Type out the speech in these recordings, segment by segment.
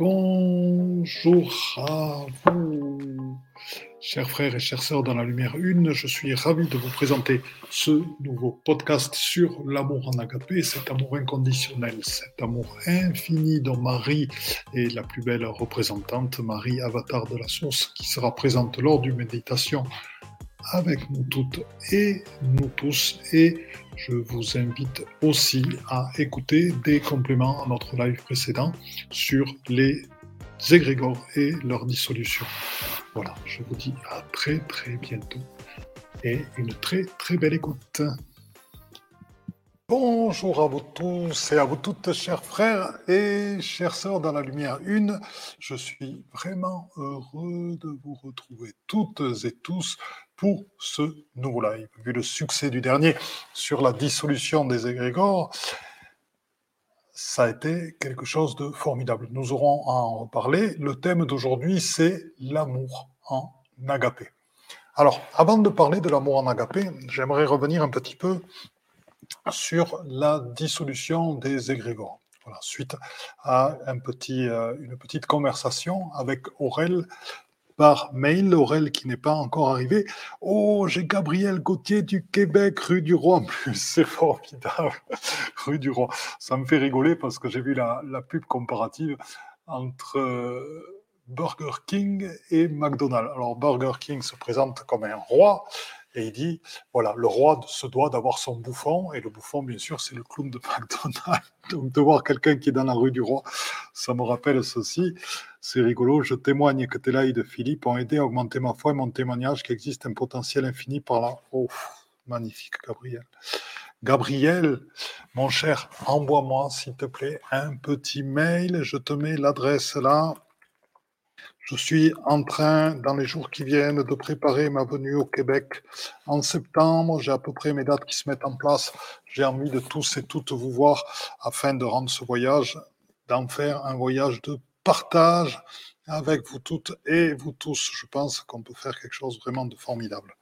Bonjour à vous, chers frères et chères sœurs dans la lumière une. Je suis ravi de vous présenter ce nouveau podcast sur l'amour en agapé, cet amour inconditionnel, cet amour infini dont Marie est la plus belle représentante, Marie, avatar de la source, qui sera présente lors d'une méditation avec nous toutes et nous tous. Et je vous invite aussi à écouter des compléments à notre live précédent sur les égrégores et leur dissolution. Voilà, je vous dis à très très bientôt et une très très belle écoute. Bonjour à vous tous et à vous toutes, chers frères et chères sœurs dans la lumière une. Je suis vraiment heureux de vous retrouver toutes et tous pour ce nouveau live. Vu le succès du dernier sur la dissolution des égrégores, ça a été quelque chose de formidable. Nous aurons à en reparler. Le thème d'aujourd'hui, c'est l'amour en agapé. Alors, avant de parler de l'amour en agapé, j'aimerais revenir un petit peu sur la dissolution des égrégores. Suite à euh, une petite conversation avec Aurel par mail, Aurel qui n'est pas encore arrivé. Oh, j'ai Gabriel Gauthier du Québec, rue du Roi. En plus, c'est formidable, rue du Roi. Ça me fait rigoler parce que j'ai vu la, pub comparative entre euh, Burger King et McDonald's. Alors, Burger King se présente comme un roi et il dit, voilà, le roi se doit d'avoir son bouffon, et le bouffon, bien sûr, c'est le clown de McDonald's. Donc de voir quelqu'un qui est dans la rue du roi, ça me rappelle ceci. C'est rigolo. Je témoigne que tes et de Philippe ont aidé à augmenter ma foi et mon témoignage qu'il existe un potentiel infini par là. Oh, magnifique, Gabriel. Gabriel, mon cher, envoie-moi, s'il te plaît, un petit mail. Je te mets l'adresse là. Je suis en train, dans les jours qui viennent, de préparer ma venue au Québec en septembre. J'ai à peu près mes dates qui se mettent en place. J'ai envie de tous et toutes vous voir afin de rendre ce voyage, d'en faire un voyage de partage avec vous toutes et vous tous. Je pense qu'on peut faire quelque chose vraiment de formidable.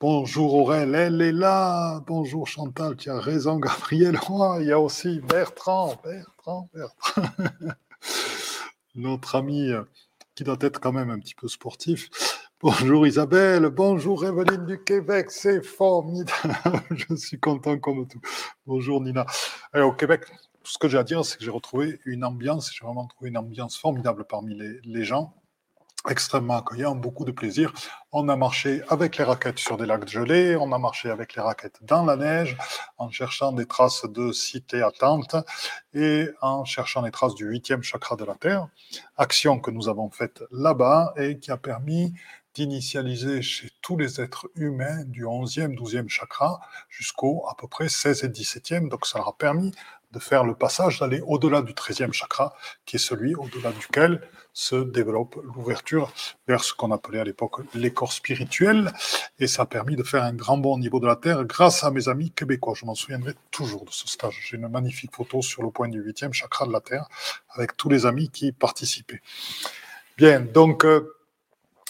Bonjour Aurel, elle est là. Bonjour Chantal, tu as raison Gabriel. Oh, il y a aussi Bertrand, Bertrand, Bertrand. notre ami euh, qui doit être quand même un petit peu sportif. Bonjour Isabelle, bonjour Evelyne du Québec, c'est formidable, je suis content comme tout. Bonjour Nina. au Québec, ce que j'ai à dire, c'est que j'ai retrouvé une ambiance, j'ai vraiment trouvé une ambiance formidable parmi les gens extrêmement accueillant, beaucoup de plaisir. On a marché avec les raquettes sur des lacs gelés, on a marché avec les raquettes dans la neige, en cherchant des traces de cité attente et en cherchant les traces du huitième chakra de la Terre. Action que nous avons faite là-bas et qui a permis d'initialiser chez tous les êtres humains du 11e, 12e chakra jusqu'au à peu près 16 et 17e. Donc ça leur a permis de faire le passage, d'aller au-delà du 13e chakra, qui est celui au-delà duquel se développe l'ouverture vers ce qu'on appelait à l'époque l'écorce spirituelle. Et ça a permis de faire un grand bond au niveau de la Terre grâce à mes amis québécois. Je m'en souviendrai toujours de ce stage. J'ai une magnifique photo sur le point du 8e chakra de la Terre avec tous les amis qui y participaient. Bien, donc, euh,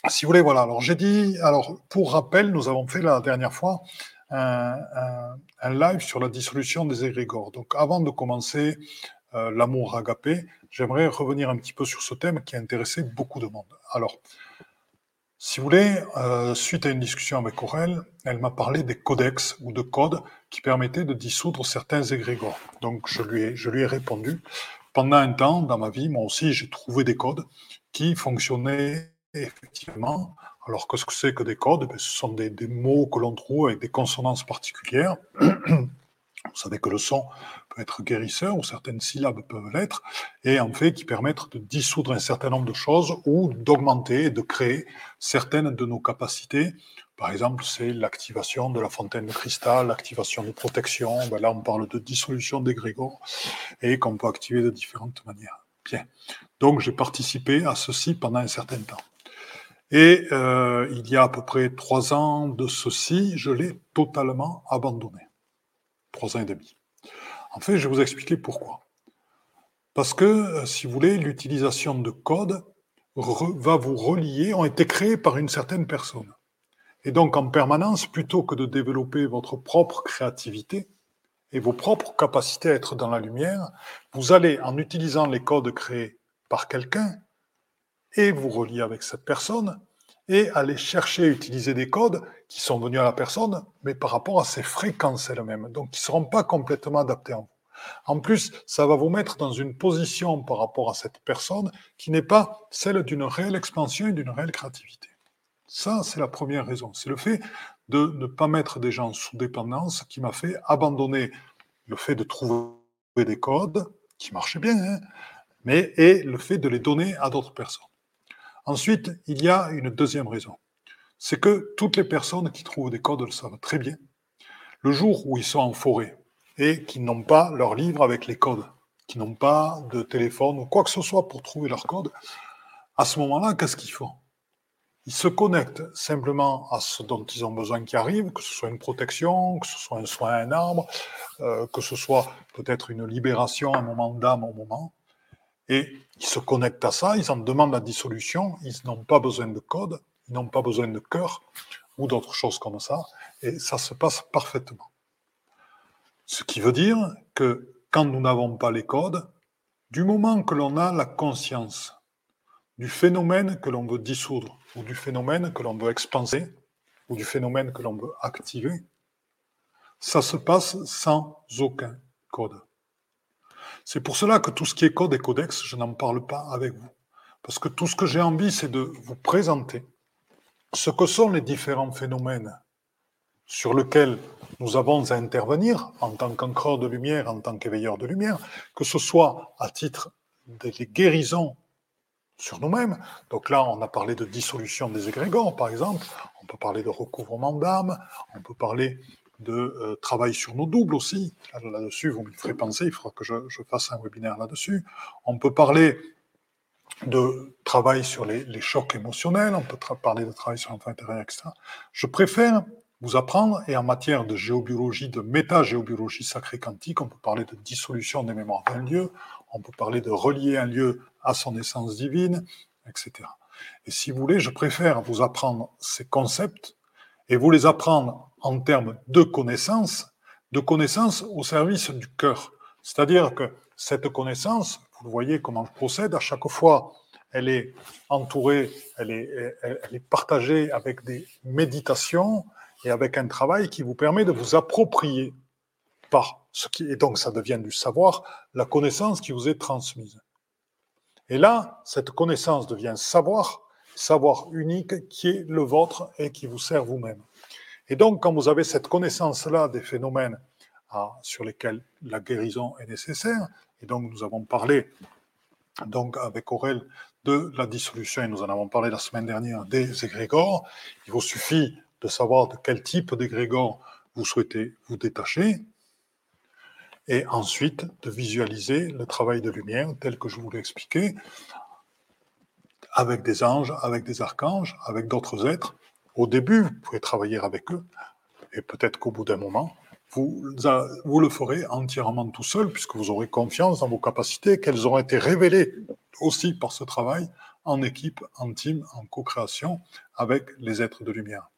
si vous voulez, voilà. Alors, j'ai dit, alors, pour rappel, nous avons fait la dernière fois un, live sur la dissolution des égrégores. Donc, avant de commencer euh, l'amour agapé, j'aimerais revenir un petit peu sur ce thème qui a intéressé beaucoup de monde. Alors, si vous voulez, euh, suite à une discussion avec Aurel, elle m'a parlé des codex ou de codes qui permettaient de dissoudre certains égrégores. Donc, je lui ai, je lui ai répondu. Pendant un temps, dans ma vie, moi aussi, j'ai trouvé des codes qui fonctionnaient effectivement alors, qu'est-ce que c'est que des codes? Ben, Ce sont des, mots que l'on trouve avec des consonances particulières. Vous savez que le son peut être guérisseur, ou certaines syllabes peuvent l'être, et en fait qui permettent de dissoudre un certain nombre de choses ou d'augmenter et de créer certaines de nos capacités. Par exemple, c'est l'activation de la fontaine de cristal, l'activation de protection. Ben là, on parle de dissolution des grégores et qu'on peut activer de différentes manières. Bien. Donc, j'ai participé à ceci pendant un certain temps. Et euh, il y a à peu près trois ans de ceci, je l'ai totalement abandonné. Trois ans et demi. En fait, je vais vous expliquer pourquoi. Parce que, euh, si vous voulez, l'utilisation de codes va vous relier, ont été créés par une certaine personne. Et donc, en permanence, plutôt que de développer votre propre créativité et vos propres capacités à être dans la lumière, vous allez, en utilisant les codes créés par quelqu'un et vous relier avec cette personne et aller chercher, utiliser des codes qui sont venus à la personne, mais par rapport à ses fréquences elles-mêmes, donc qui ne seront pas complètement adaptés à vous. En plus, ça va vous mettre dans une position par rapport à cette personne qui n'est pas celle d'une réelle expansion et d'une réelle créativité. Ça, c'est la première raison. C'est le fait de ne pas mettre des gens sous dépendance qui m'a fait abandonner le fait de trouver des codes qui marchaient bien, hein, mais et le fait de les donner à d'autres personnes. Ensuite, il y a une deuxième raison. C'est que toutes les personnes qui trouvent des codes le savent très bien. Le jour où ils sont en forêt et qui n'ont pas leur livre avec les codes, qui n'ont pas de téléphone ou quoi que ce soit pour trouver leur code, à ce moment-là, qu'est-ce qu'ils font? Ils se connectent simplement à ce dont ils ont besoin qui arrive, que ce soit une protection, que ce soit un soin à un arbre, euh, que ce soit peut-être une libération, un moment d'âme au moment. Et ils se connectent à ça, ils en demandent la dissolution, ils n'ont pas besoin de code, ils n'ont pas besoin de cœur ou d'autres choses comme ça, et ça se passe parfaitement. Ce qui veut dire que quand nous n'avons pas les codes, du moment que l'on a la conscience du phénomène que l'on veut dissoudre, ou du phénomène que l'on veut expanser, ou du phénomène que l'on veut activer, ça se passe sans aucun code. C'est pour cela que tout ce qui est code et codex, je n'en parle pas avec vous. Parce que tout ce que j'ai envie, c'est de vous présenter ce que sont les différents phénomènes sur lesquels nous avons à intervenir en tant qu'encreur de lumière, en tant qu'éveilleur de lumière, que ce soit à titre des guérisons sur nous-mêmes. Donc là, on a parlé de dissolution des égrégores, par exemple. On peut parler de recouvrement d'âme. On peut parler de euh, travail sur nos doubles aussi. Là-dessus, vous me ferez penser, il faudra que je, fasse un webinaire là-dessus. On peut parler de travail sur les, chocs émotionnels, on peut parler de travail sur l'enfant intérieur, etc. Je préfère vous apprendre, et en matière de géobiologie, de métagéobiologie sacrée quantique, on peut parler de dissolution des mémoires d'un lieu, on peut parler de relier un lieu à son essence divine, etc. Et si vous voulez, je préfère vous apprendre ces concepts et vous les apprendre en termes de connaissances, de connaissances au service du cœur. C'est-à-dire que cette connaissance, vous voyez comment je procède, à chaque fois, elle est entourée, elle est, partagée avec des méditations et avec un travail qui vous permet de vous approprier par ce qui, et donc ça devient du savoir, la connaissance qui vous est transmise. Et là, cette connaissance devient savoir, savoir unique qui est le vôtre et qui vous sert vous-même. Et donc, quand vous avez cette connaissance-là des phénomènes ah, sur lesquels la guérison est nécessaire, et donc nous avons parlé donc avec Aurel de la dissolution, et nous en avons parlé la semaine dernière, des égrégores, il vous suffit de savoir de quel type d'égrégore vous souhaitez vous détacher, et ensuite de visualiser le travail de lumière tel que je vous l'ai expliqué, avec des anges, avec des archanges, avec d'autres êtres, au début, vous pouvez travailler avec eux, et peut-être qu'au bout d'un moment, vous, vous le ferez entièrement tout seul, puisque vous aurez confiance dans vos capacités, qu'elles auront été révélées aussi par ce travail en équipe, en team, en co-création avec les êtres de lumière.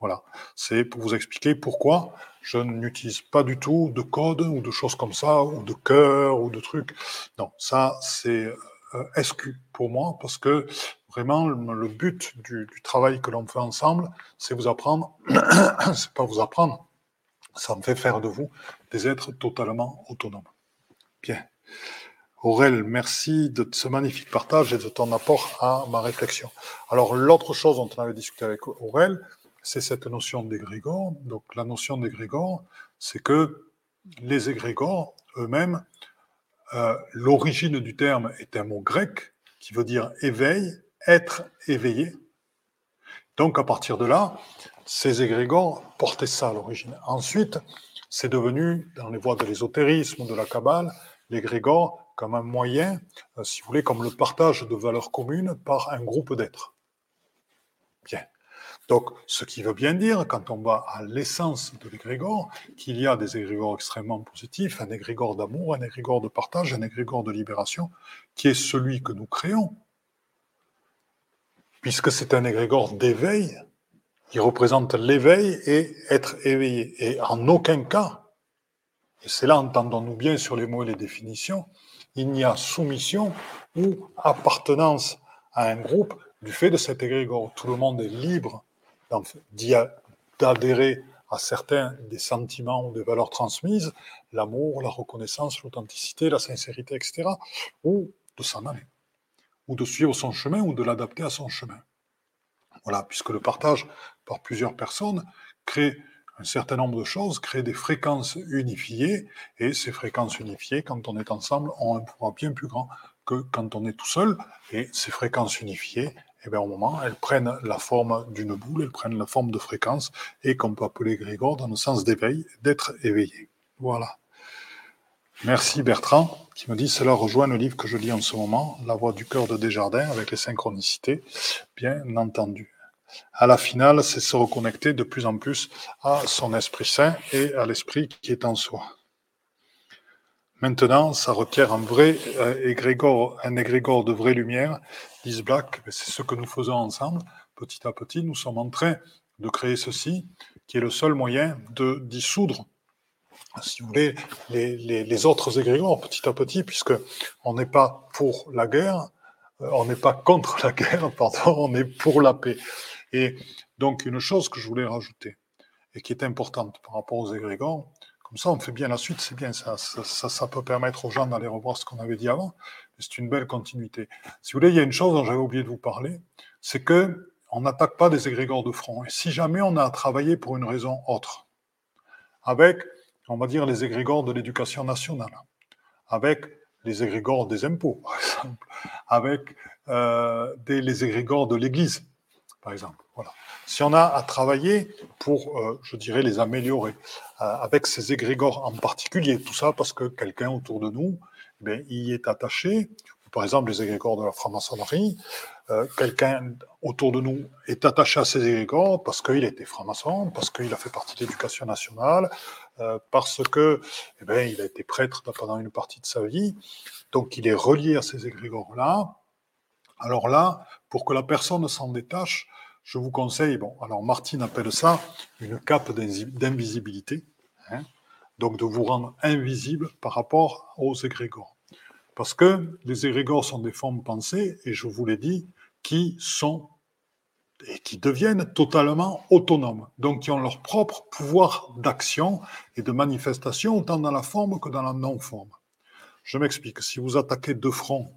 Voilà, c'est pour vous expliquer pourquoi je n'utilise pas du tout de code ou de choses comme ça, ou de cœur ou de trucs. Non, ça c'est SQ pour moi, parce que vraiment le but du, travail que l'on fait ensemble, c'est vous apprendre, c'est pas vous apprendre, ça me fait faire de vous des êtres totalement autonomes. Bien. Aurel, merci de ce magnifique partage et de ton apport à ma réflexion. Alors, l'autre chose dont on avait discuté avec Aurel, c'est cette notion d'égrégore. Donc, la notion d'égrégore, c'est que les égrégores eux-mêmes, euh, l'origine du terme est un mot grec qui veut dire éveil, être éveillé. Donc à partir de là, ces égrégores portaient ça à l'origine. Ensuite, c'est devenu, dans les voies de l'ésotérisme, de la Kabbale, l'égrégore comme un moyen, euh, si vous voulez, comme le partage de valeurs communes par un groupe d'êtres. Bien. Donc, ce qui veut bien dire, quand on va à l'essence de l'égrégore, qu'il y a des égrégores extrêmement positifs, un égrégore d'amour, un égrégore de partage, un égrégore de libération, qui est celui que nous créons, puisque c'est un égrégore d'éveil, il représente l'éveil et être éveillé. Et en aucun cas, et c'est là, entendons-nous bien sur les mots et les définitions, il n'y a soumission ou appartenance à un groupe du fait de cet égrégore. Tout le monde est libre d'adhérer à certains des sentiments ou des valeurs transmises, l'amour, la reconnaissance, l'authenticité, la sincérité, etc., ou de s'en aller, ou de suivre son chemin, ou de l'adapter à son chemin. Voilà, puisque le partage par plusieurs personnes crée un certain nombre de choses, crée des fréquences unifiées, et ces fréquences unifiées, quand on est ensemble, ont un pouvoir bien plus grand que quand on est tout seul, et ces fréquences unifiées, eh bien, au moment, elles prennent la forme d'une boule, elles prennent la forme de fréquence, et qu'on peut appeler Grégor dans le sens d'éveil, d'être éveillé. Voilà. Merci Bertrand, qui me dit cela rejoint le livre que je lis en ce moment, La voix du cœur de Desjardins, avec les synchronicités, bien entendu. À la finale, c'est se reconnecter de plus en plus à son Esprit Saint et à l'Esprit qui est en soi. Maintenant, ça requiert un vrai euh, égrégore, un égrégore de vraie lumière. Liz Black, c'est ce que nous faisons ensemble. Petit à petit, nous sommes en train de créer ceci, qui est le seul moyen de dissoudre, si vous voulez, les, les autres égrégores petit à petit, puisque on n'est pas pour la guerre, euh, on n'est pas contre la guerre, pardon, on est pour la paix. Et donc, une chose que je voulais rajouter, et qui est importante par rapport aux égrégores, comme ça, on fait bien la suite, c'est bien, ça, ça, peut permettre aux gens d'aller revoir ce qu'on avait dit avant. C'est une belle continuité. Si vous voulez, il y a une chose dont j'avais oublié de vous parler, c'est que on n'attaque pas des égrégores de front. Et si jamais on a travaillé pour une raison autre, avec, on va dire, les égrégores de l'éducation nationale, avec les égrégores des impôts, par exemple, avec euh, les égrégores de l'Église, par exemple. Voilà. Si on a à travailler pour, euh, je dirais, les améliorer, euh, avec ces égrégores en particulier, tout ça parce que quelqu'un autour de nous eh y est attaché, par exemple les égrégores de la franc-maçonnerie, euh, quelqu'un autour de nous est attaché à ces égrégores parce qu'il était franc-maçon, parce qu'il a fait partie de l'éducation nationale, parce que eh bien, il a été prêtre pendant une partie de sa vie, donc il est relié à ces égrégores-là. Alors là, pour que la personne s'en détache, je vous conseille, bon, alors Martine appelle ça une cape d'invisibilité, hein, donc de vous rendre invisible par rapport aux égrégores. Parce que les égrégores sont des formes pensées, et je vous l'ai dit, qui sont et qui deviennent totalement autonomes, donc qui ont leur propre pouvoir d'action et de manifestation, autant dans la forme que dans la non-forme. Je m'explique, si vous attaquez de front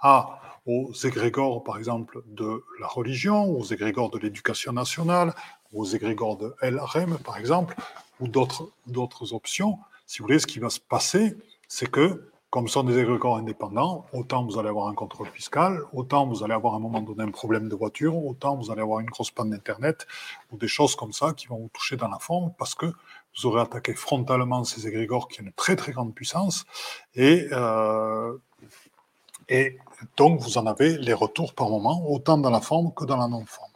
à aux égrégores, par exemple, de la religion, aux égrégores de l'éducation nationale, aux égrégores de LRM, par exemple, ou d'autres options. Si vous voulez, ce qui va se passer, c'est que, comme ce sont des égrégores indépendants, autant vous allez avoir un contrôle fiscal, autant vous allez avoir à un moment donné un problème de voiture, autant vous allez avoir une grosse panne d'Internet, ou des choses comme ça qui vont vous toucher dans la forme, parce que vous aurez attaqué frontalement ces égrégores qui ont une très très grande puissance, et euh, et donc, vous en avez les retours par moment, autant dans la forme que dans la non-forme.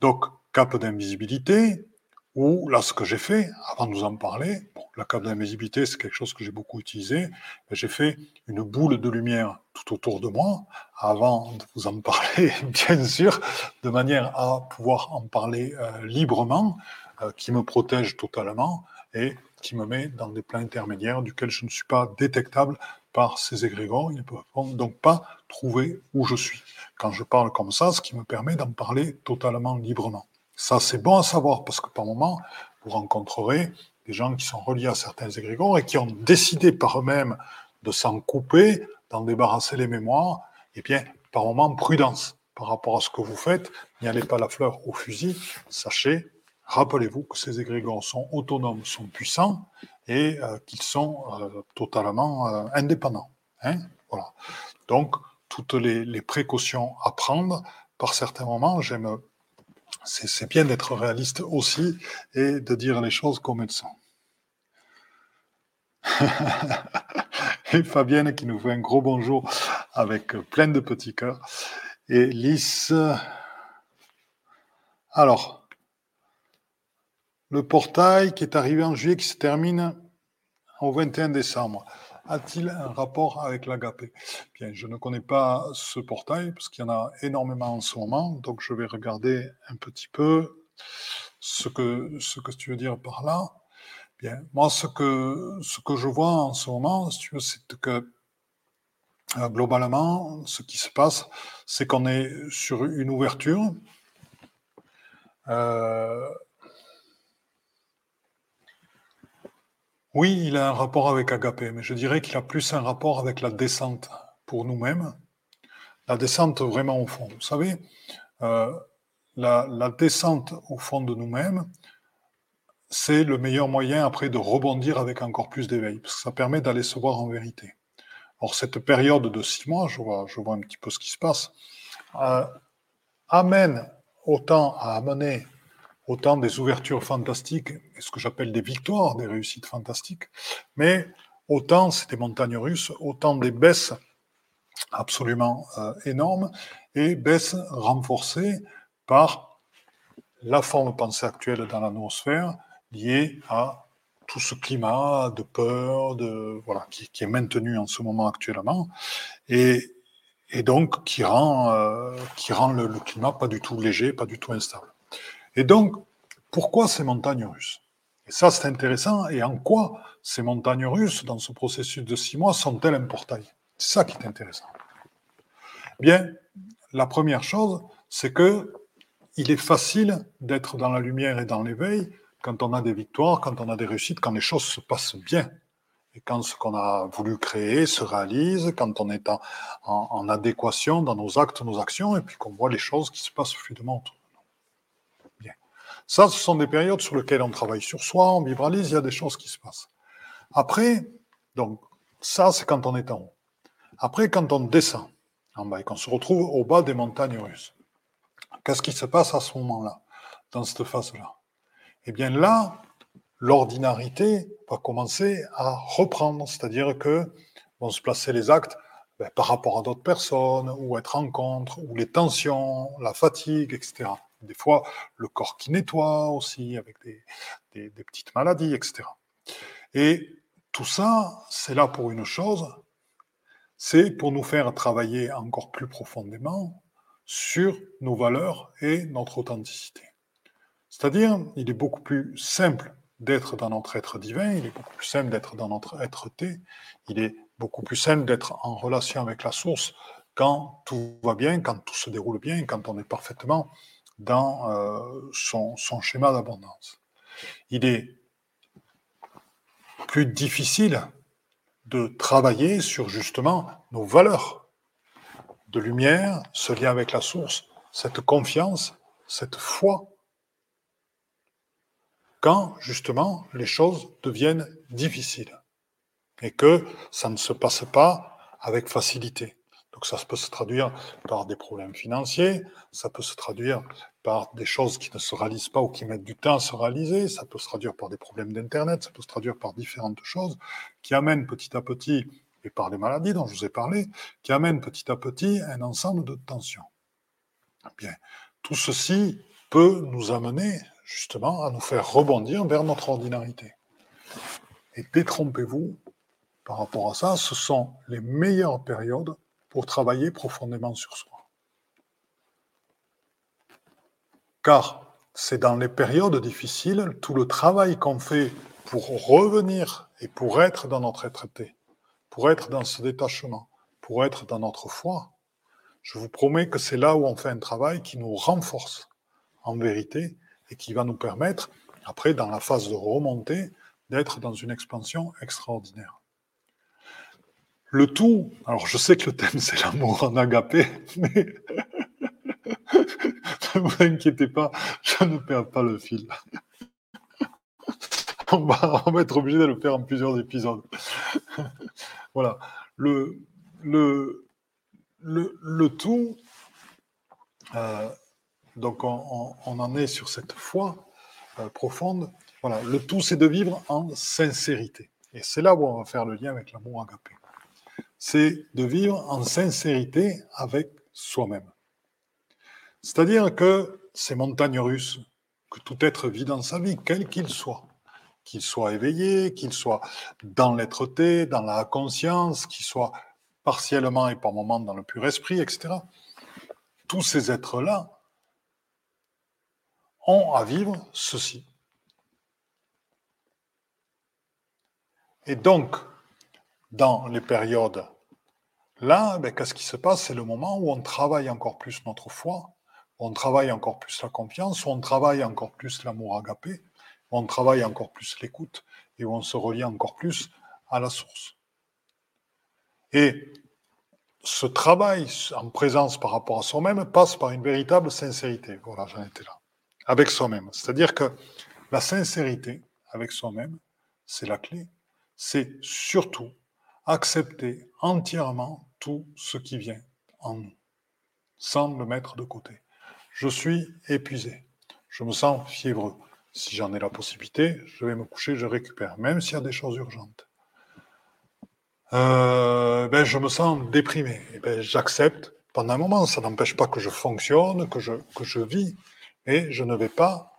Donc, cape d'invisibilité, ou là, ce que j'ai fait, avant de vous en parler, la cape d'invisibilité, c'est quelque chose que j'ai beaucoup utilisé, j'ai fait une boule de lumière tout autour de moi, avant de vous en parler, bien sûr, de manière à pouvoir en parler euh, librement, euh, qui me protège totalement et qui me met dans des plans intermédiaires duquel je ne suis pas détectable par ces égrégores, ils ne peuvent donc pas trouver où je suis. Quand je parle comme ça, ce qui me permet d'en parler totalement librement. Ça, c'est bon à savoir parce que par moment, vous rencontrerez des gens qui sont reliés à certains égrégores et qui ont décidé par eux-mêmes de s'en couper, d'en débarrasser les mémoires. Eh bien, par moment, prudence par rapport à ce que vous faites. N'y allez pas la fleur au fusil. Sachez, rappelez-vous que ces égrégores sont autonomes, sont puissants et euh, qu'ils sont euh, totalement euh, indépendants. Hein voilà. Donc, toutes les, précautions à prendre, par certains moments, j'aime. C'est bien d'être réaliste aussi et de dire les choses comme elles sont. et Fabienne qui nous fait un gros bonjour avec plein de petits cœurs. Et Lys. Alors, le portail qui est arrivé en juillet, qui se termine au 21 décembre, a-t-il un rapport avec l'agapé Bien, je ne connais pas ce portail parce qu'il y en a énormément en ce moment, donc je vais regarder un petit peu ce que, ce que tu veux dire par là. Bien, moi, ce que, ce que je vois en ce moment, c'est que euh, globalement, ce qui se passe, c'est qu'on est sur une ouverture. Euh, oui, il a un rapport avec Agapé, mais je dirais qu'il a plus un rapport avec la descente pour nous-mêmes. La descente vraiment au fond. Vous savez, euh, la, descente au fond de nous-mêmes, c'est le meilleur moyen après de rebondir avec encore plus d'éveil, parce que ça permet d'aller se voir en vérité. Or, cette période de six mois, je vois, je vois un petit peu ce qui se passe, euh, amène autant à amener autant des ouvertures fantastiques, ce que j'appelle des victoires, des réussites fantastiques, mais autant c'est des montagnes russes, autant des baisses absolument euh, énormes, et baisses renforcées par la forme pensée actuelle dans l'atmosphère liée à tout ce climat de peur, de, voilà, qui, est maintenu en ce moment actuellement, et, donc qui rend, euh, qui rend le, climat pas du tout léger, pas du tout instable. Et donc, pourquoi ces montagnes russes? Et ça, c'est intéressant. Et en quoi ces montagnes russes, dans ce processus de six mois, sont-elles importantes C'est ça qui est intéressant. Bien, la première chose, c'est que il est facile d'être dans la lumière et dans l'éveil quand on a des victoires, quand on a des réussites, quand les choses se passent bien. Et quand ce qu'on a voulu créer se réalise, quand on est en, adéquation dans nos actes, nos actions, et puis qu'on voit les choses qui se passent fluidement autour. Ça, ce sont des périodes sur lesquelles on travaille sur soi, on vibralise, il y a des choses qui se passent. Après, donc, ça, c'est quand on est en haut. Après, quand on descend en bas et qu'on se retrouve au bas des montagnes russes, qu'est-ce qui se passe à ce moment-là, dans cette phase-là? Eh bien là, l'ordinarité va commencer à reprendre, c'est-à-dire que vont se placer les actes ben, par rapport à d'autres personnes, ou être en contre, ou les tensions, la fatigue, etc. Des fois, le corps qui nettoie aussi, avec des, petites maladies, etc. Et tout ça, c'est là pour une chose, c'est pour nous faire travailler encore plus profondément sur nos valeurs et notre authenticité. C'est-à-dire, il est beaucoup plus simple d'être dans notre être divin, il est beaucoup plus simple d'être dans notre être-té, il est beaucoup plus simple d'être en relation avec la source quand tout va bien, quand tout se déroule bien, quand on est parfaitement dans euh, son, son schéma d'abondance. Il est plus difficile de travailler sur justement nos valeurs de lumière, ce lien avec la source, cette confiance, cette foi quand justement les choses deviennent difficiles et que ça ne se passe pas avec facilité. Donc ça peut se traduire par des problèmes financiers, ça peut se traduire par des choses qui ne se réalisent pas ou qui mettent du temps à se réaliser, ça peut se traduire par des problèmes d'Internet, ça peut se traduire par différentes choses qui amènent petit à petit, et par les maladies dont je vous ai parlé, qui amènent petit à petit un ensemble de tensions. Bien, tout ceci peut nous amener justement à nous faire rebondir vers notre ordinarité. Et détrompez-vous par rapport à ça, ce sont les meilleures périodes pour travailler profondément sur soi. Car c'est dans les périodes difficiles, tout le travail qu'on fait pour revenir et pour être dans notre être pour être dans ce détachement, pour être dans notre foi, je vous promets que c'est là où on fait un travail qui nous renforce en vérité et qui va nous permettre, après, dans la phase de remontée, d'être dans une expansion extraordinaire. Le tout, alors je sais que le thème c'est l'amour en agapé, mais ne vous inquiétez pas, je ne perds pas le fil. on, va, être obligé de le faire en plusieurs épisodes. voilà. Le, tout, euh, donc on, en est sur cette foi euh, profonde. Voilà, le tout c'est de vivre en sincérité. Et c'est là où on va faire le lien avec l'amour agapé. C'est de vivre en sincérité avec soi-même. C'est-à-dire que ces montagnes russes, que tout être vit dans sa vie, quel qu'il soit, qu'il soit éveillé, qu'il soit dans l'être-té, dans la conscience, qu'il soit partiellement et par moments dans le pur esprit, etc. Tous ces êtres-là ont à vivre ceci. Et donc, dans les périodes là, ben, qu'est-ce qui se passe? C'est le moment où on travaille encore plus notre foi, on travaille encore plus la confiance, on travaille encore plus l'amour agapé, on travaille encore plus l'écoute et on se relie encore plus à la source. Et ce travail en présence par rapport à soi-même passe par une véritable sincérité. Voilà, j'en étais là. Avec soi-même. C'est-à-dire que la sincérité avec soi-même, c'est la clé. C'est surtout accepter entièrement tout ce qui vient en nous, sans le mettre de côté. Je suis épuisé. Je me sens fiévreux. Si j'en ai la possibilité, je vais me coucher, je récupère, même s'il y a des choses urgentes. Euh, ben, je me sens déprimé. Et ben, j'accepte pendant un moment. Ça n'empêche pas que je fonctionne, que je, que je vis, et je ne vais pas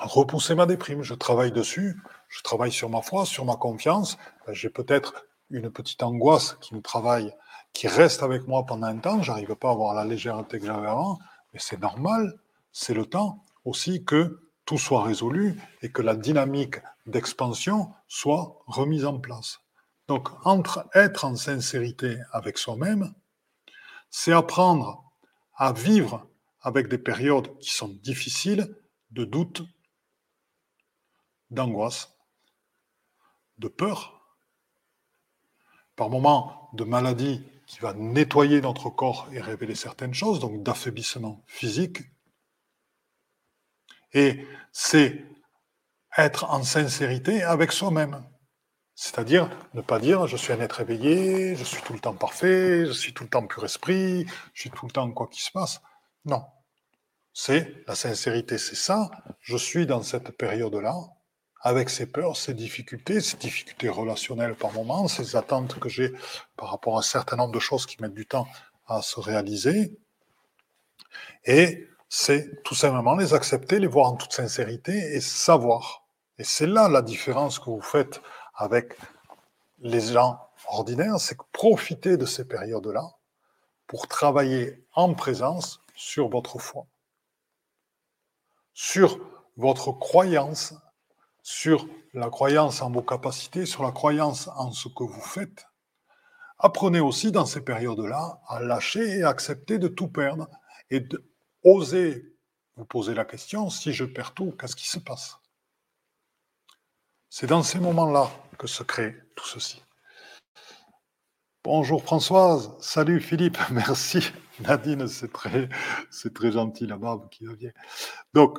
repousser ma déprime. Je travaille dessus, je travaille sur ma foi, sur ma confiance. Ben, j'ai peut-être une petite angoisse qui me travaille, qui reste avec moi pendant un temps. J'arrive pas à avoir la légèreté que j'avais avant, mais c'est normal. C'est le temps aussi que tout soit résolu et que la dynamique d'expansion soit remise en place. Donc, entre être en sincérité avec soi-même, c'est apprendre à vivre avec des périodes qui sont difficiles, de doute, d'angoisse, de peur, par moments de maladie qui va nettoyer notre corps et révéler certaines choses, donc d'affaiblissement physique. Et c'est être en sincérité avec soi-même. C'est-à-dire ne pas dire je suis un être éveillé, je suis tout le temps parfait, je suis tout le temps pur esprit, je suis tout le temps quoi qu'il se passe. Non. C'est la sincérité, c'est ça. Je suis dans cette période-là, avec ces peurs, ces difficultés, ces difficultés relationnelles par moment, ces attentes que j'ai par rapport à un certain nombre de choses qui mettent du temps à se réaliser. Et c'est tout simplement les accepter, les voir en toute sincérité et savoir. Et c'est là la différence que vous faites avec les gens ordinaires, c'est que de ces périodes-là pour travailler en présence sur votre foi, sur votre croyance, sur la croyance en vos capacités, sur la croyance en ce que vous faites. Apprenez aussi dans ces périodes-là à lâcher et accepter de tout perdre et d'oser vous poser la question, si je perds tout, qu'est-ce qui se passe? C'est dans ces moments-là que se crée tout ceci. Bonjour Françoise, salut Philippe, merci Nadine, c'est très, c'est très gentil la barbe qui revient. Donc,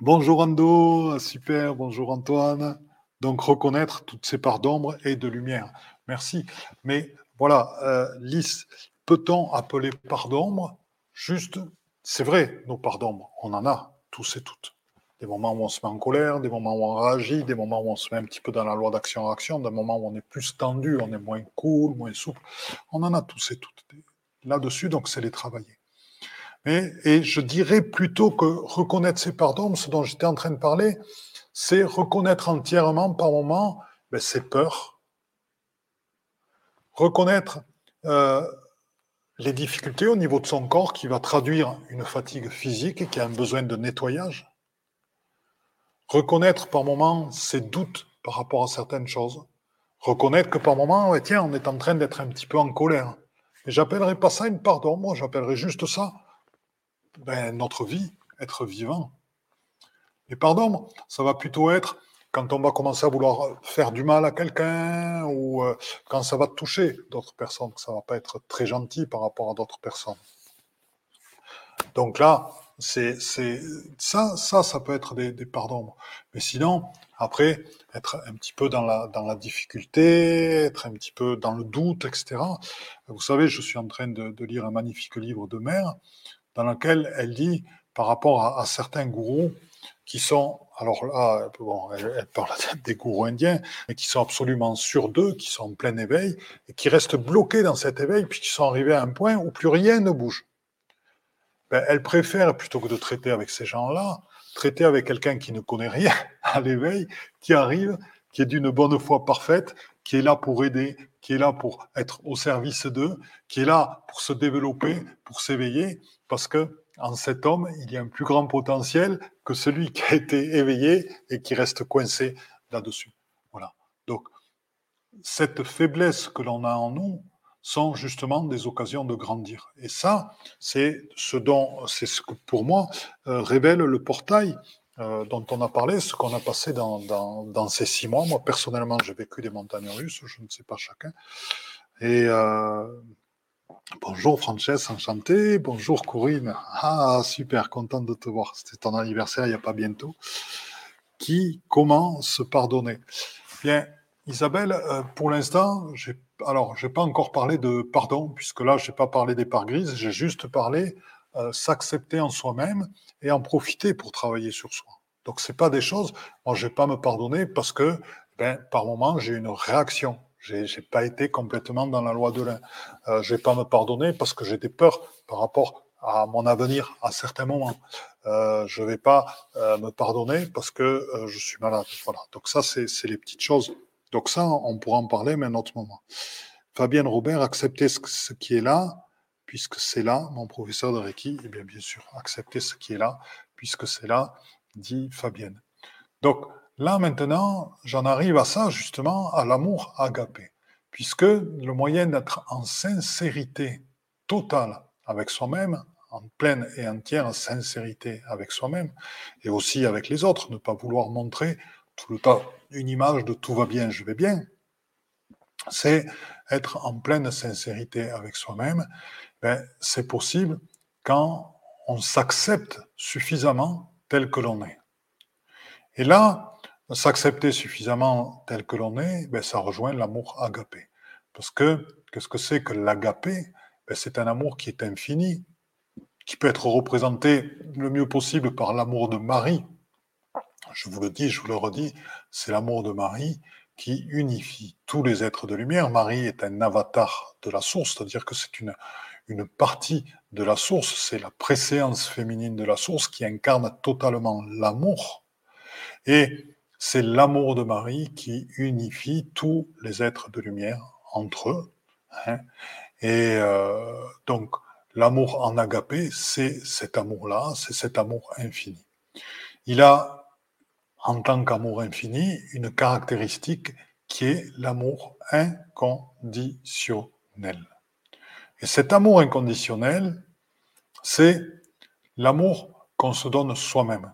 bonjour Ando, super, bonjour Antoine. Donc, reconnaître toutes ces parts d'ombre et de lumière. Merci. Mais voilà, euh, Lys, peut-on appeler parts d'ombre? Juste, c'est vrai, nos parts d'ombre, on en a tous et toutes des moments où on se met en colère, des moments où on réagit, des moments où on se met un petit peu dans la loi d'action-action, des moments où on est plus tendu, on est moins cool, moins souple. On en a tous et toutes là-dessus, donc c'est les travailler. Et, je dirais plutôt que reconnaître ses pardons, ce dont j'étais en train de parler, c'est reconnaître entièrement par moment ben, ses peurs, reconnaître euh, les difficultés au niveau de son corps qui va traduire une fatigue physique et qui a un besoin de nettoyage. Reconnaître par moment ses doutes par rapport à certaines choses, reconnaître que par moment, tiens, on est en train d'être un petit peu en colère. Et j'appellerai pas ça une pardon, moi j'appellerai juste ça ben, notre vie, être vivant. Et pardon, ça va plutôt être quand on va commencer à vouloir faire du mal à quelqu'un ou euh, quand ça va toucher d'autres personnes, que ça va pas être très gentil par rapport à d'autres personnes. Donc là, c'est, ça, ça, peut être des, pardons. Mais sinon, après, être un petit peu dans la, dans la difficulté, être un petit peu dans le doute, etc. Vous savez, je suis en train de, de lire un magnifique livre de mère dans lequel elle dit, par rapport à, certains gourous, qui sont, alors là, bon, elle, parle des gourous indiens, mais qui sont absolument sur d'eux, qui sont en plein éveil, et qui restent bloqués dans cet éveil, puis qui sont arrivés à un point où plus rien ne bouge. Ben, elle préfère, plutôt que de traiter avec ces gens-là, traiter avec quelqu'un qui ne connaît rien à l'éveil, qui arrive, qui est d'une bonne foi parfaite, qui est là pour aider, qui est là pour être au service d'eux, qui est là pour se développer, pour s'éveiller, parce que en cet homme, il y a un plus grand potentiel que celui qui a été éveillé et qui reste coincé là-dessus. Voilà. Donc, cette faiblesse que l'on a en nous sont justement des occasions de grandir. Et ça, c'est ce dont, c'est ce que pour moi euh, révèle le portail euh, dont on a parlé, ce qu'on a passé dans, ces six mois. Moi, personnellement, j'ai vécu des montagnes russes, je ne sais pas chacun. Et euh, bonjour Frances, enchanté. Bonjour Corinne. Ah, super, content de te voir. C'était ton anniversaire il n'y a pas bientôt. Qui, comment se pardonner? Bien, Isabelle, euh, pour l'instant, alors j'ai pas encore parlé de pardon, puisque là, je n'ai pas parlé des parts grises, j'ai juste parlé euh, s'accepter en soi-même et en profiter pour travailler sur soi. Donc, c'est pas des choses, moi, je vais pas me pardonner parce que, ben, par moment, j'ai une réaction. J'ai n'ai pas été complètement dans la loi de l'un. Euh, je vais pas me pardonner parce que j'ai des peurs par rapport à mon avenir à certains moments. Euh, je vais pas euh, me pardonner parce que euh, je suis malade. Voilà. Donc ça, c'est les petites choses. Donc ça, on pourra en parler, mais à un autre moment. Fabienne Robert, accepter ce qui est là, puisque c'est là, mon professeur de Reiki, eh bien, bien sûr, accepter ce qui est là, puisque c'est là, dit Fabienne. Donc, là, maintenant, j'en arrive à ça, justement, à l'amour agapé, puisque le moyen d'être en sincérité totale avec soi-même, en pleine et entière sincérité avec soi-même, et aussi avec les autres, ne pas vouloir montrer tout le temps une image de tout va bien, je vais bien, c'est être en pleine sincérité avec soi-même ben, c'est possible quand on s'accepte suffisamment tel que l'on est. Et là, s'accepter suffisamment tel que l'on est, ben, ça rejoint l'amour agapé. Parce que, qu'est-ce que c'est que l'agapé? Ben, C'est un amour qui est infini, qui peut être représenté le mieux possible par l'amour de Marie. Je vous le dis, je vous le redis, c'est l'amour de Marie qui unifie tous les êtres de lumière. Marie est un avatar de la source, c'est-à-dire que c'est une, une partie de la source, c'est la préséance féminine de la source qui incarne totalement l'amour. Et c'est l'amour de Marie qui unifie tous les êtres de lumière entre eux. Hein. Et euh, donc, l'amour en agapé, c'est cet amour-là, c'est cet amour infini. Il a, en tant qu'amour infini, une caractéristique qui est l'amour inconditionnel. Et cet amour inconditionnel, c'est l'amour qu'on se donne soi-même.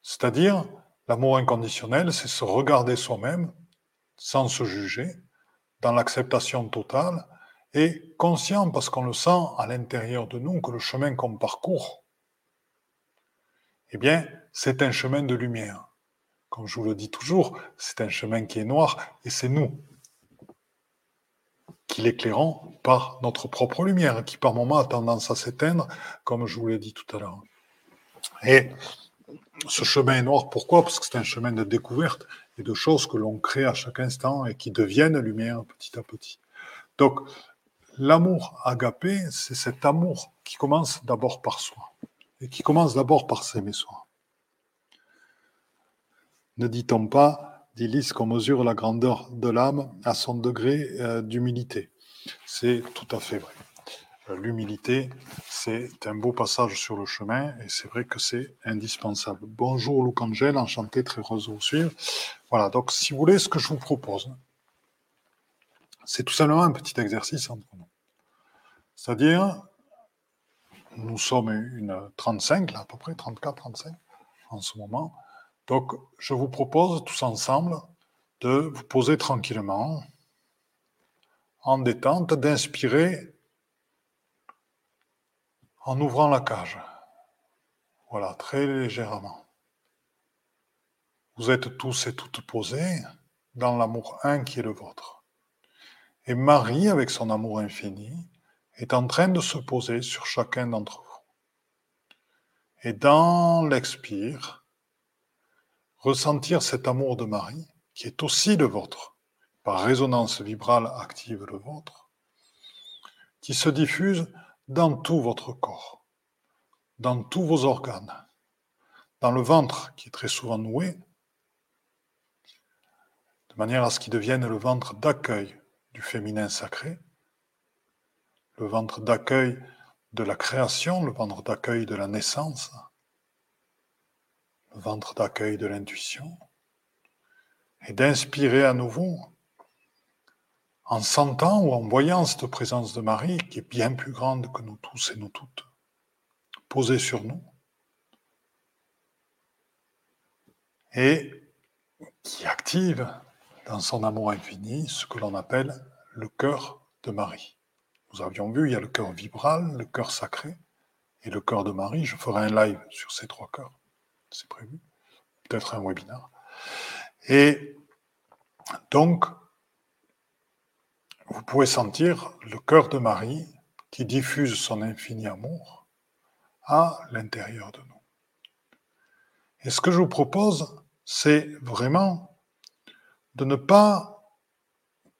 C'est-à-dire, l'amour inconditionnel, c'est se regarder soi-même sans se juger, dans l'acceptation totale et conscient, parce qu'on le sent à l'intérieur de nous, que le chemin qu'on parcourt, eh bien, c'est un chemin de lumière. Comme je vous le dis toujours, c'est un chemin qui est noir et c'est nous qui l'éclairons par notre propre lumière, qui par moment a tendance à s'éteindre, comme je vous l'ai dit tout à l'heure. Et ce chemin est noir, pourquoi? Parce que c'est un chemin de découverte et de choses que l'on crée à chaque instant et qui deviennent lumière petit à petit. Donc, l'amour agapé, c'est cet amour qui commence d'abord par soi et qui commence d'abord par s'aimer soi. Ne dit-on pas dit qu'on mesure la grandeur de l'âme à son degré euh, d'humilité? C'est tout à fait vrai. L'humilité, c'est un beau passage sur le chemin et c'est vrai que c'est indispensable. Bonjour Luc Angel, enchanté, très heureuse de vous suivre. Voilà, donc si vous voulez, ce que je vous propose, c'est tout simplement un petit exercice entre nous. C'est-à-dire, nous sommes une 35, là, à peu près, 34, 35 en ce moment. Donc, je vous propose tous ensemble de vous poser tranquillement, en détente, d'inspirer en ouvrant la cage. Voilà, très légèrement. Vous êtes tous et toutes posés dans l'amour un qui est le vôtre. Et Marie, avec son amour infini, est en train de se poser sur chacun d'entre vous. Et dans l'expire, ressentir cet amour de Marie, qui est aussi le vôtre, par résonance vibrale active le vôtre, qui se diffuse dans tout votre corps, dans tous vos organes, dans le ventre qui est très souvent noué, de manière à ce qu'il devienne le ventre d'accueil du féminin sacré, le ventre d'accueil de la création, le ventre d'accueil de la naissance, le ventre d'accueil de l'intuition, et d'inspirer à nouveau en sentant ou en voyant cette présence de Marie qui est bien plus grande que nous tous et nous toutes, posée sur nous, et qui active dans son amour infini ce que l'on appelle le cœur de Marie. Nous avions vu, il y a le cœur vibral, le cœur sacré et le cœur de Marie. Je ferai un live sur ces trois cœurs, c'est prévu, peut-être un webinaire. Et donc, vous pouvez sentir le cœur de Marie qui diffuse son infini amour à l'intérieur de nous. Et ce que je vous propose, c'est vraiment de ne pas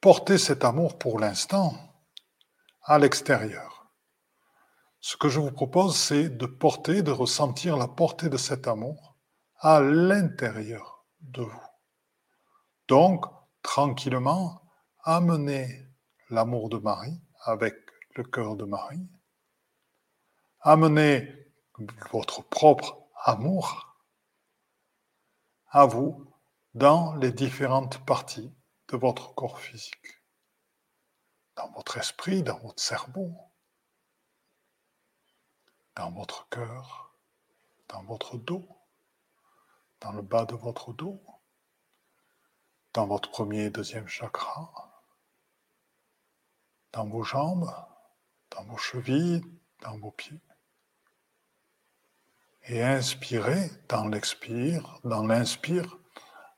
porter cet amour pour l'instant à l'extérieur. Ce que je vous propose, c'est de porter, de ressentir la portée de cet amour à l'intérieur de vous. Donc, tranquillement, amenez l'amour de Marie avec le cœur de Marie. Amenez votre propre amour à vous dans les différentes parties de votre corps physique, dans votre esprit, dans votre cerveau, dans votre cœur, dans votre dos, dans le bas de votre dos, dans votre premier et deuxième chakra, dans vos jambes, dans vos chevilles, dans vos pieds. Et inspirez dans l'expire, dans l'inspire,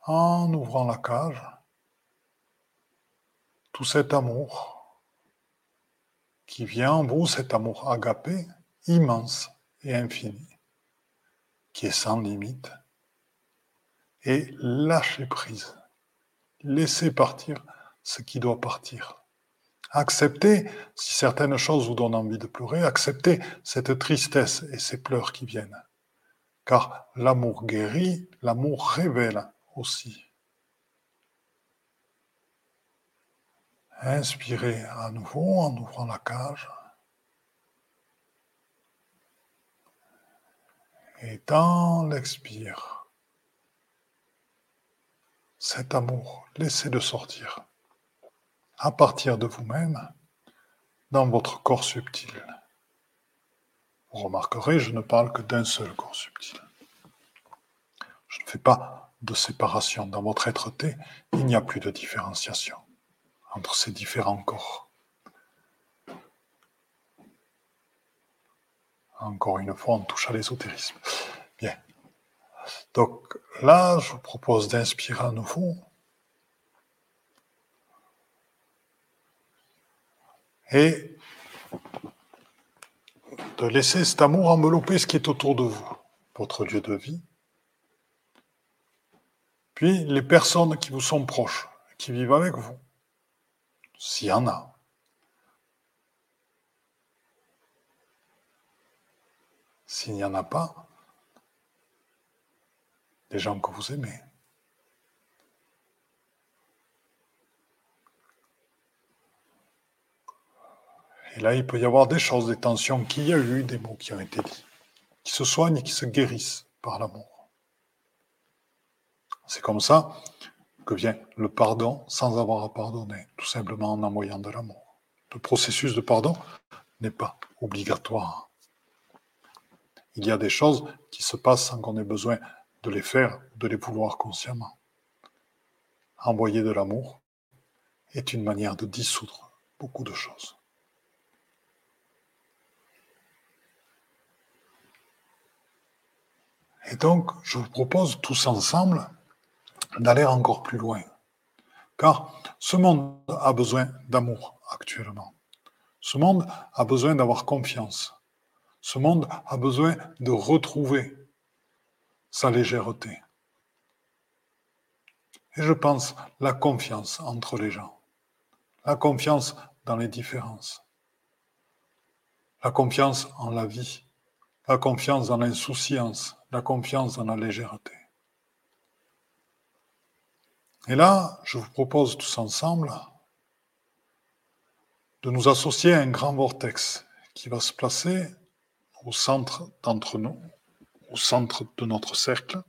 en ouvrant la cage, tout cet amour qui vient en vous, cet amour agapé, immense et infini, qui est sans limite, et lâchez prise. Laissez partir ce qui doit partir. Acceptez, si certaines choses vous donnent envie de pleurer, acceptez cette tristesse et ces pleurs qui viennent. Car l'amour guérit, l'amour révèle aussi. Inspirez à nouveau en ouvrant la cage. Et dans l'expire, cet amour, laissez-le sortir à partir de vous-même dans votre corps subtil. Vous remarquerez, je ne parle que d'un seul corps subtil. Je ne fais pas de séparation. Dans votre être-té, il n'y a plus de différenciation entre ces différents corps. Encore une fois, on touche à l'ésotérisme. Bien. Donc là, je vous propose d'inspirer à nouveau. Et de laisser cet amour envelopper ce qui est autour de vous, votre lieu de vie, puis les personnes qui vous sont proches, qui vivent avec vous, s'il y en a. S'il n'y en a pas, des gens que vous aimez. Et là, il peut y avoir des choses, des tensions qu'il y a eu, des mots qui ont été dits, qui se soignent et qui se guérissent par l'amour. C'est comme ça que vient le pardon sans avoir à pardonner, tout simplement en envoyant de l'amour. Le processus de pardon n'est pas obligatoire. Il y a des choses qui se passent sans qu'on ait besoin de les faire, de les vouloir consciemment. Envoyer de l'amour est une manière de dissoudre beaucoup de choses. Et donc, je vous propose tous ensemble d'aller encore plus loin. Car ce monde a besoin d'amour actuellement. Ce monde a besoin d'avoir confiance. Ce monde a besoin de retrouver sa légèreté. Et je pense la confiance entre les gens, la confiance dans les différences, la confiance en la vie, la confiance dans l'insouciance, la confiance dans la légèreté. Et là, je vous propose tous ensemble de nous associer à un grand vortex qui va se placer au centre d'entre nous, au centre de notre cercle.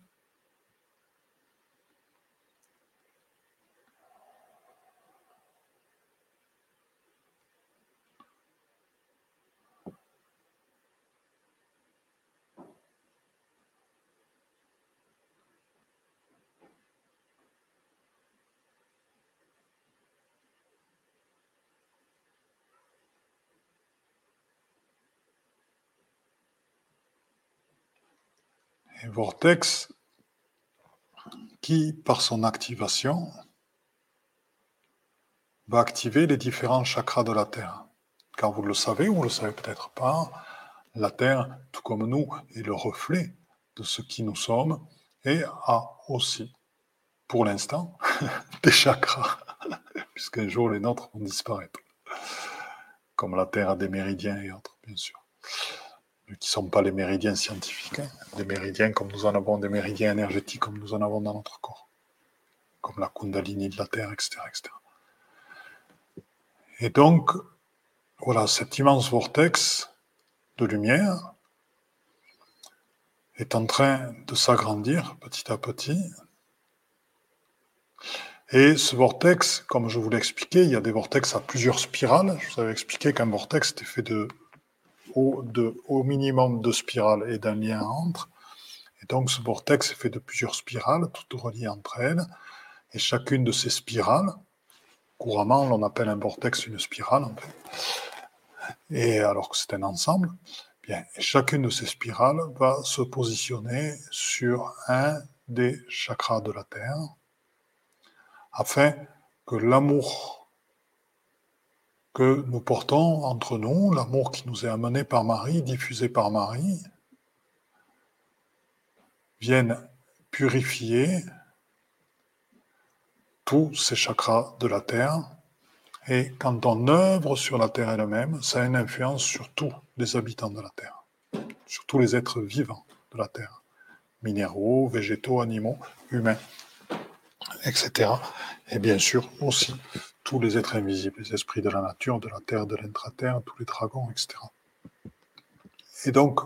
Et vortex qui, par son activation, va activer les différents chakras de la Terre. Car vous le savez ou vous ne le savez peut-être pas, la Terre, tout comme nous, est le reflet de ce qui nous sommes et a aussi, pour l'instant, des chakras, puisqu'un jour les nôtres vont disparaître. Comme la Terre a des méridiens et autres, bien sûr. Qui ne sont pas les méridiens scientifiques. Hein. Des méridiens comme nous en avons, des méridiens énergétiques comme nous en avons dans notre corps. Comme la Kundalini de la Terre, etc. etc. Et donc, voilà, cet immense vortex de lumière est en train de s'agrandir petit à petit. Et ce vortex, comme je vous l'ai expliqué, il y a des vortex à plusieurs spirales. Je vous avais expliqué qu'un vortex était fait de au, de, au minimum de spirales et d'un lien entre. Et donc ce vortex est fait de plusieurs spirales, toutes reliées entre elles. Et chacune de ces spirales, couramment on appelle un vortex une spirale en. Et alors que c'est un ensemble, Bien, chacune de ces spirales va se positionner sur un des chakras de la Terre afin que l'amour que nous portons entre nous, l'amour qui nous est amené par Marie, diffusé par Marie, vienne purifier tous ces chakras de la Terre. Et quand on œuvre sur la Terre elle-même, ça a une influence sur tous les habitants de la Terre, sur tous les êtres vivants de la Terre, minéraux, végétaux, animaux, humains, etc. Et bien sûr aussi tous les êtres invisibles, les esprits de la nature, de la terre, de l'intraterre, tous les dragons, etc. Et donc,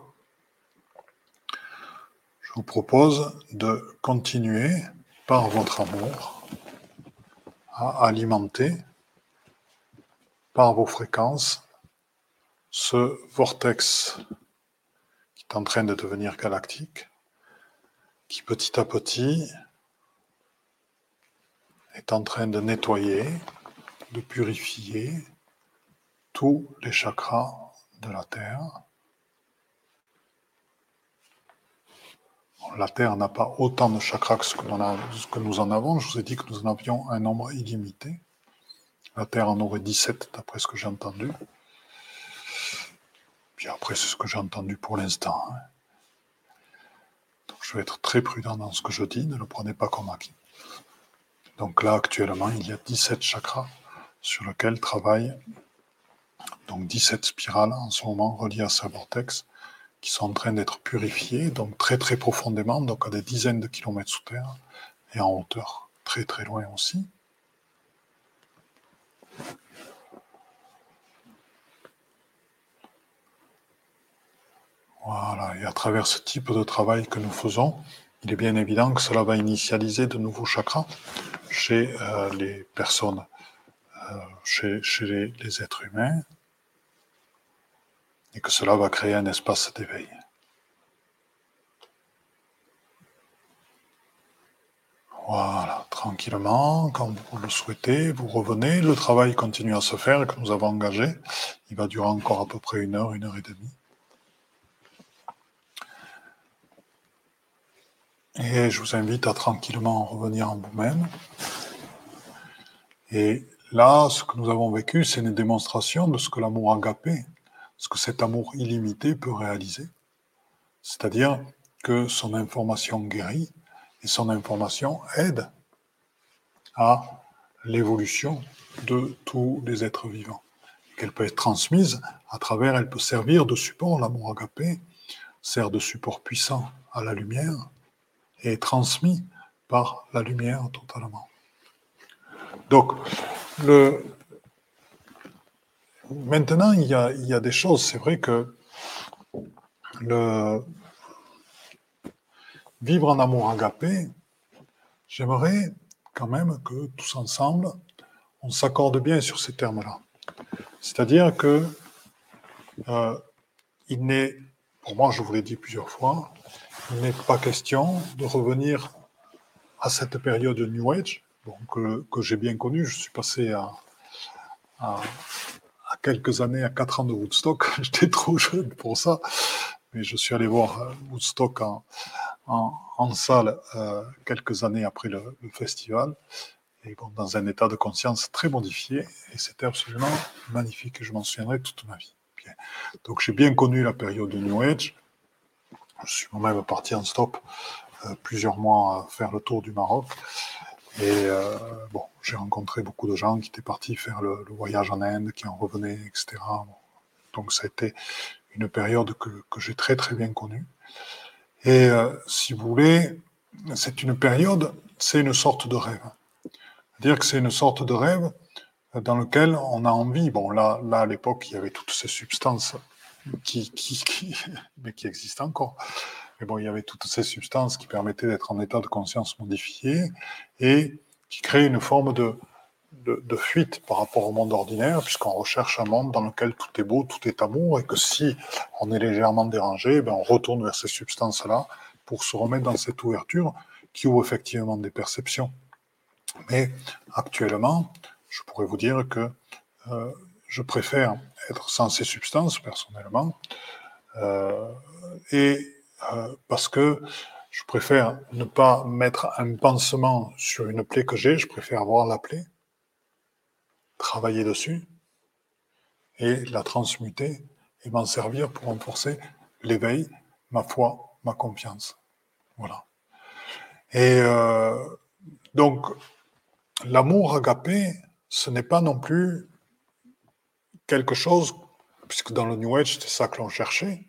je vous propose de continuer par votre amour à alimenter par vos fréquences ce vortex qui est en train de devenir galactique, qui petit à petit est en train de nettoyer, de purifier tous les chakras de la Terre. La Terre n'a pas autant de chakras que ce que, nous en avons. Je vous ai dit que nous en avions un nombre illimité. La Terre en aurait 17 d'après ce que j'ai entendu. Puis après, c'est ce que j'ai entendu pour l'instant. Hein. Donc je vais être très prudent dans ce que je dis, ne le prenez pas comme acquis. Donc là, actuellement, il y a 17 chakras sur lesquels travaillent donc 17 spirales en ce moment reliées à ce vortex qui sont en train d'être purifiées, donc très très profondément, donc à des dizaines de kilomètres sous terre et en hauteur, très très loin aussi. Voilà, et à travers ce type de travail que nous faisons, il est bien évident que cela va initialiser de nouveaux chakras chez euh, les personnes, euh, chez, les, êtres humains, et que cela va créer un espace d'éveil. Voilà, tranquillement, quand vous le souhaitez, vous revenez, le travail continue à se faire que nous avons engagé. Il va durer encore à peu près une heure, une heure et demie. Et je vous invite à tranquillement revenir en vous-même. Là, ce que nous avons vécu, c'est une démonstration de ce que l'amour agapé, ce que cet amour illimité peut réaliser. C'est-à-dire que son information guérit et son information aide à l'évolution de tous les êtres vivants. Qu'elle peut être transmise à travers, elle peut servir de support, l'amour agapé sert de support puissant à la lumière, est transmis par la lumière totalement. Donc, le... maintenant, il y, a, il y a des choses, c'est vrai que le vivre en amour agapé, j'aimerais quand même que tous ensemble, on s'accorde bien sur ces termes-là. C'est-à-dire que euh, il n'est, pour moi, je vous l'ai dit plusieurs fois, il n'est pas question de revenir à cette période New Age, que, j'ai bien connue. Je suis passé à, quelques années, à quatre ans de Woodstock. J'étais trop jeune pour ça, mais je suis allé voir Woodstock en, salle euh, quelques années après le, festival, et bon, dans un état de conscience très modifié, et c'était absolument magnifique, je m'en souviendrai toute ma vie. Donc j'ai bien connu la période de New Age, je suis moi-même parti en stop euh, plusieurs mois faire le tour du Maroc, et euh, bon, j'ai rencontré beaucoup de gens qui étaient partis faire le, voyage en Inde, qui en revenaient, etc. Donc ça a été une période que, que j'ai très très bien connue. Et euh, si vous voulez, c'est une période, c'est une sorte de rêve. C'est-à-dire que c'est une sorte de rêve dans lequel on a envie. Bon, là, là à l'époque, il y avait toutes ces substances qui, qui, qui, mais qui existent encore. Mais bon, il y avait toutes ces substances qui permettaient d'être en état de conscience modifié et qui créaient une forme de, de, fuite par rapport au monde ordinaire, puisqu'on recherche un monde dans lequel tout est beau, tout est amour, et que si on est légèrement dérangé, ben on retourne vers ces substances-là pour se remettre dans cette ouverture qui ouvre effectivement des perceptions. Mais actuellement, je pourrais vous dire que euh, je préfère être sans ces substances personnellement, euh, et euh, parce que je préfère ne pas mettre un pansement sur une plaie que j'ai, je préfère avoir la plaie travailler dessus et la transmuter et m'en servir pour renforcer l'éveil, ma foi, ma confiance. Voilà. Et euh, donc, l'amour agapé, ce n'est pas non plus quelque chose, puisque dans le New Age, c'est ça que l'on cherchait,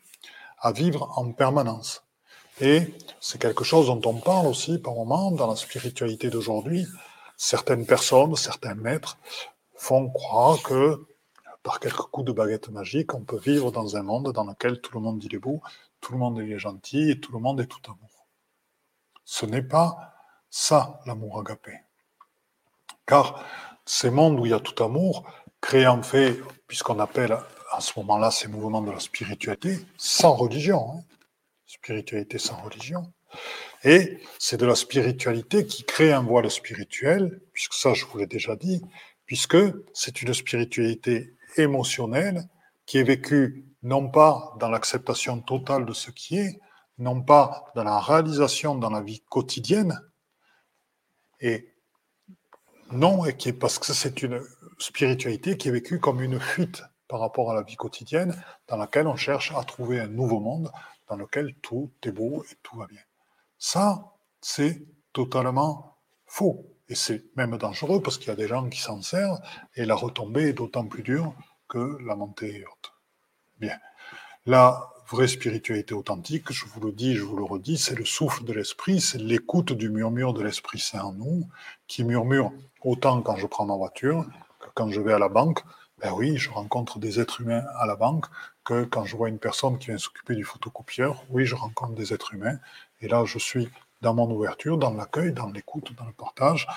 à vivre en permanence. Et c'est quelque chose dont on parle aussi par moment dans la spiritualité d'aujourd'hui. Certaines personnes, certains maîtres font croire que par quelques coups de baguette magique, on peut vivre dans un monde dans lequel tout le monde dit les tout le monde est gentil et tout le monde est tout amour. Ce n'est pas ça l'amour agapé. Car ces mondes où il y a tout amour créent en fait, puisqu'on appelle à ce moment-là ces mouvements de la spiritualité, sans religion. Hein. Spiritualité sans religion. Et c'est de la spiritualité qui crée un voile spirituel, puisque ça je vous l'ai déjà dit, puisque c'est une spiritualité émotionnelle qui est vécue non pas dans l'acceptation totale de ce qui est, non pas dans la réalisation dans la vie quotidienne, et non, et qui est parce que c'est une spiritualité qui est vécue comme une fuite par rapport à la vie quotidienne, dans laquelle on cherche à trouver un nouveau monde, dans lequel tout est beau et tout va bien. Ça, c'est totalement faux. Et c'est même dangereux parce qu'il y a des gens qui s'en servent et la retombée est d'autant plus dure que la montée est haute. Bien. La vraie spiritualité authentique, je vous le dis, je vous le redis, c'est le souffle de l'esprit, c'est l'écoute du murmure de l'Esprit Saint en nous, qui murmure autant quand je prends ma voiture que quand je vais à la banque. Ben oui, je rencontre des êtres humains à la banque, que quand je vois une personne qui vient s'occuper du photocopieur, oui, je rencontre des êtres humains. Et là, je suis dans mon ouverture, dans l'accueil, dans l'écoute, dans le partage.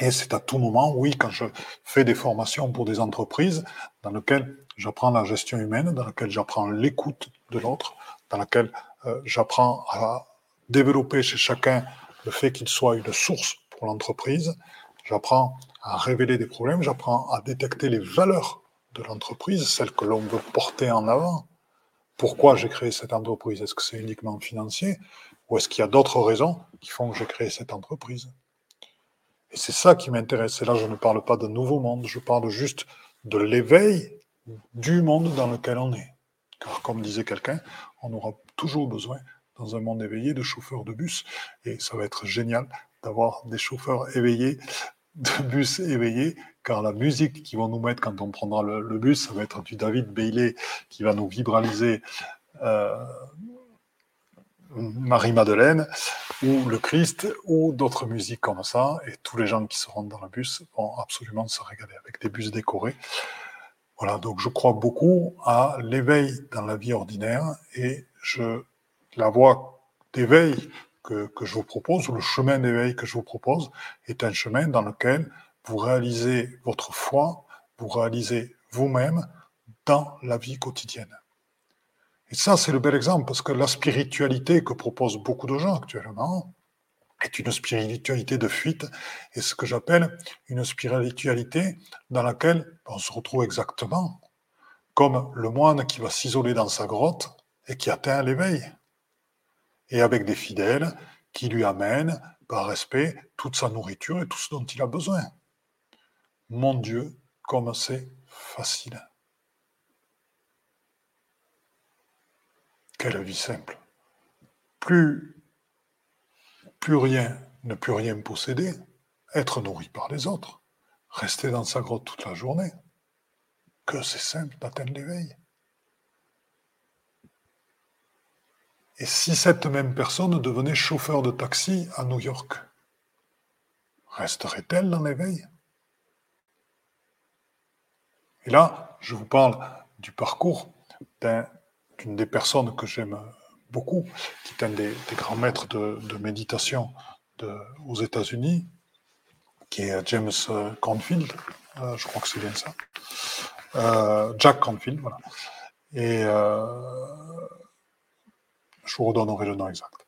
Et c'est à tout moment, oui, quand je fais des formations pour des entreprises, dans lesquelles j'apprends la gestion humaine, dans lesquelles j'apprends l'écoute de l'autre, dans lesquelles euh, j'apprends à développer chez chacun le fait qu'il soit une source pour l'entreprise, j'apprends à révéler des problèmes, j'apprends à détecter les valeurs de l'entreprise, celles que l'on veut porter en avant. Pourquoi j'ai créé cette entreprise? Est-ce que c'est uniquement financier? Ou est-ce qu'il y a d'autres raisons qui font que j'ai créé cette entreprise? Et c'est ça qui m'intéresse. Et là, je ne parle pas de nouveau monde, je parle juste de l'éveil du monde dans lequel on est. Car comme disait quelqu'un, on aura toujours besoin, dans un monde éveillé, de chauffeurs de bus. Et ça va être génial d'avoir des chauffeurs éveillés, de bus éveillés, car la musique qu'ils vont nous mettre quand on prendra le, bus, ça va être du David Bailey qui va nous vibraliser euh, Marie-Madeleine ou le Christ ou d'autres musiques comme ça. Et tous les gens qui se rendent dans le bus vont absolument se régaler avec des bus décorés. Voilà, donc je crois beaucoup à l'éveil dans la vie ordinaire et je, la voie d'éveil que, je vous propose, ou le chemin d'éveil que je vous propose, est un chemin dans lequel vous réalisez votre foi, vous réalisez vous-même dans la vie quotidienne. Et ça, c'est le bel exemple, parce que la spiritualité que proposent beaucoup de gens actuellement est une spiritualité de fuite, et ce que j'appelle une spiritualité dans laquelle on se retrouve exactement comme le moine qui va s'isoler dans sa grotte et qui atteint l'éveil. Et avec des fidèles qui lui amènent, par respect, toute sa nourriture et tout ce dont il a besoin. Mon Dieu, comme c'est facile. Quelle vie simple. Plus, plus rien, ne plus rien posséder, être nourri par les autres, rester dans sa grotte toute la journée. Que c'est simple d'atteindre l'éveil. Et si cette même personne devenait chauffeur de taxi à New York, resterait-elle dans l'éveil? Et là, je vous parle du parcours d'une des personnes que j'aime beaucoup, qui est un des, grands maîtres de, méditation aux États-Unis, qui est James Cornfield, euh, je crois que c'est bien ça, euh, Jack Cornfield, voilà. Euh, je vous redonnerai le nom exact.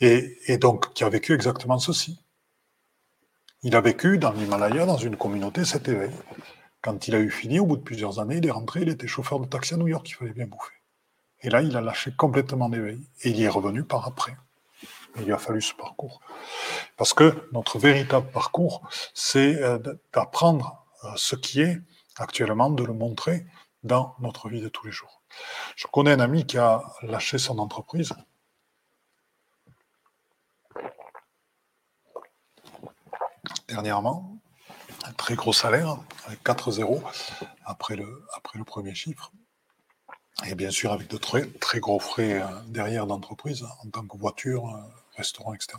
Et, donc, qui a vécu exactement ceci. Il a vécu dans l'Himalaya, dans une communauté, cet éveil. Quand il a eu fini, au bout de plusieurs années, il est rentré, il était chauffeur de taxi à New York, il fallait bien bouffer. Et là, il a lâché complètement l'éveil. Et il y est revenu par après. Il lui a fallu ce parcours. Parce que notre véritable parcours, c'est euh, d'apprendre euh, ce qui est actuellement, de le montrer dans notre vie de tous les jours. Je connais un ami qui a lâché son entreprise. Dernièrement, un très gros salaire, avec 4 zéros après le, premier chiffre. Et bien sûr, avec de très, gros frais euh, derrière d'entreprise, en tant que voiture, euh, restaurant, etc.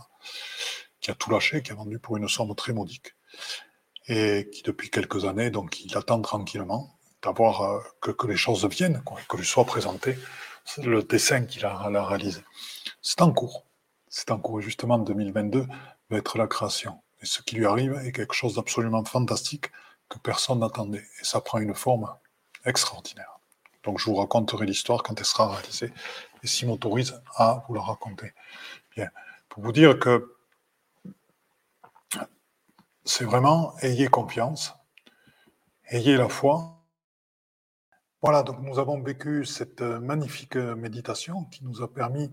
Qui a tout lâché, qui a vendu pour une somme très modique. Et qui, depuis quelques années, donc, il attend tranquillement d'avoir euh, que, les choses viennent, que lui soit présenté le dessin qu'il a, réalisé. C'est en cours. C'est en cours. Et justement, 2022 va être la création. Et ce qui lui arrive est quelque chose d'absolument fantastique que personne n'attendait. Et ça prend une forme extraordinaire. Donc je vous raconterai l'histoire quand elle sera réalisée et s'il m'autorise à vous la raconter. Bien. Pour vous dire que c'est vraiment ayez confiance, ayez la foi, voilà, donc nous avons vécu cette euh, magnifique euh, méditation qui nous a permis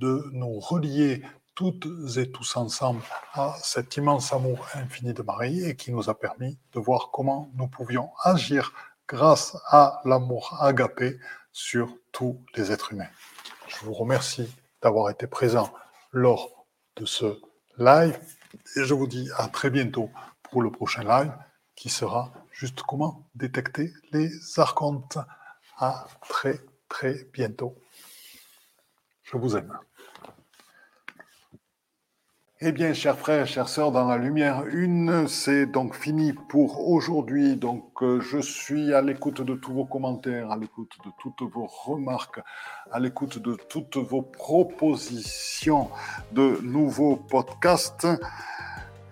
de nous relier toutes et tous ensemble à cet immense amour infini de Marie et qui nous a permis de voir comment nous pouvions agir grâce à l'amour agapé sur tous les êtres humains. Je vous remercie d'avoir été présent lors de ce live et je vous dis à très bientôt pour le prochain live qui sera juste comment détecter les archontes. À très très bientôt. Je vous aime. Eh bien, chers frères, chères sœurs, dans la lumière une, c'est donc fini pour aujourd'hui. Donc, euh, je suis à l'écoute de tous vos commentaires, à l'écoute de toutes vos remarques, à l'écoute de toutes vos propositions de nouveaux podcasts.